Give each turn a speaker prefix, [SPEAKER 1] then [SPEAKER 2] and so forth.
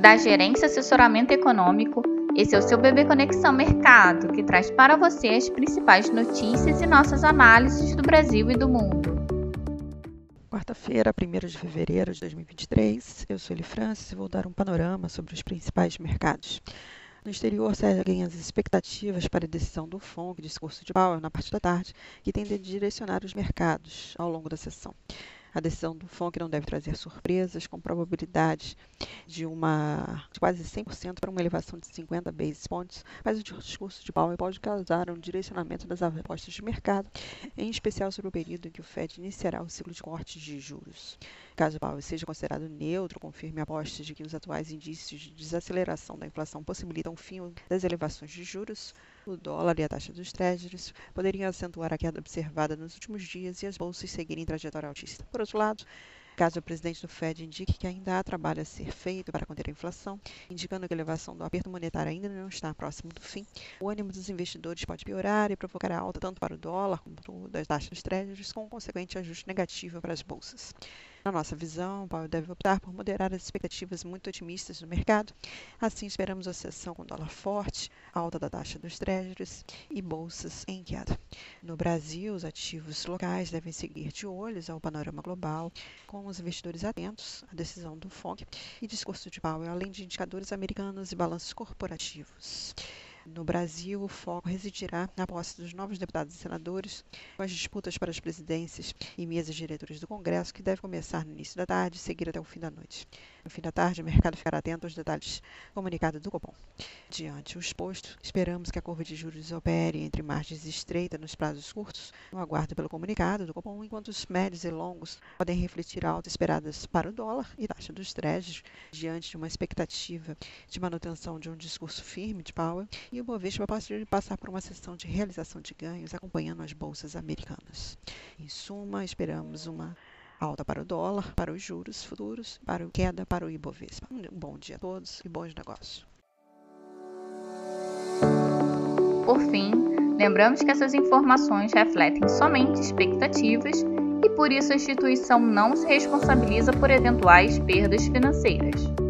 [SPEAKER 1] da Gerência Assessoramento Econômico. Esse é o seu Bebê Conexão Mercado, que traz para você as principais notícias e nossas análises do Brasil e do mundo.
[SPEAKER 2] Quarta-feira, 1 de fevereiro de 2023, eu sou Eli Francis e vou dar um panorama sobre os principais mercados. No exterior, seguem as expectativas para a decisão do FONC, discurso de Powell, na parte da tarde, que tende a direcionar os mercados ao longo da sessão. A decisão do FONC não deve trazer surpresas, com probabilidade de uma de quase 100% para uma elevação de 50 basis points, mas o discurso de Powell pode causar um direcionamento das apostas de mercado, em especial sobre o período em que o Fed iniciará o ciclo de cortes de juros. Caso Powell seja considerado neutro, confirme apostas de que os atuais indícios de desaceleração da inflação possibilitam o fim das elevações de juros, o dólar e a taxa dos treasuries poderiam acentuar a queda observada nos últimos dias e as bolsas seguirem trajetória altista. Por outro lado, Caso o presidente do Fed indique que ainda há trabalho a ser feito para conter a inflação, indicando que a elevação do aperto monetário ainda não está próximo do fim, o ânimo dos investidores pode piorar e provocar alta tanto para o dólar como das taxas dos treasuries, com um consequente ajuste negativo para as bolsas. Na nossa visão, o Powell deve optar por moderar as expectativas muito otimistas do mercado. Assim, esperamos a sessão com dólar forte, alta da taxa dos treasuries e bolsas em queda. No Brasil, os ativos locais devem seguir de olhos ao panorama global, com os investidores atentos à decisão do FONC e discurso de Powell, além de indicadores americanos e balanços corporativos. No Brasil, o foco residirá na posse dos novos deputados e senadores, com as disputas para as presidências e mesas diretores do Congresso, que deve começar no início da tarde e seguir até o fim da noite. No fim da tarde, o mercado ficará atento aos detalhes comunicados do Copom. Diante o exposto, esperamos que a curva de juros opere entre margens estreitas nos prazos curtos, no aguardo pelo comunicado do Copom, enquanto os médios e longos podem refletir altas esperadas para o dólar e taxa dos trechos, diante de uma expectativa de manutenção de um discurso firme de Powell, e o Bovespa pode passar por uma sessão de realização de ganhos acompanhando as bolsas americanas. Em suma, esperamos uma alta para o dólar, para os juros futuros, para o queda para o Ibovespa. Um bom dia a todos e bons negócios.
[SPEAKER 1] Por fim, lembramos que essas informações refletem somente expectativas e por isso a instituição não se responsabiliza por eventuais perdas financeiras.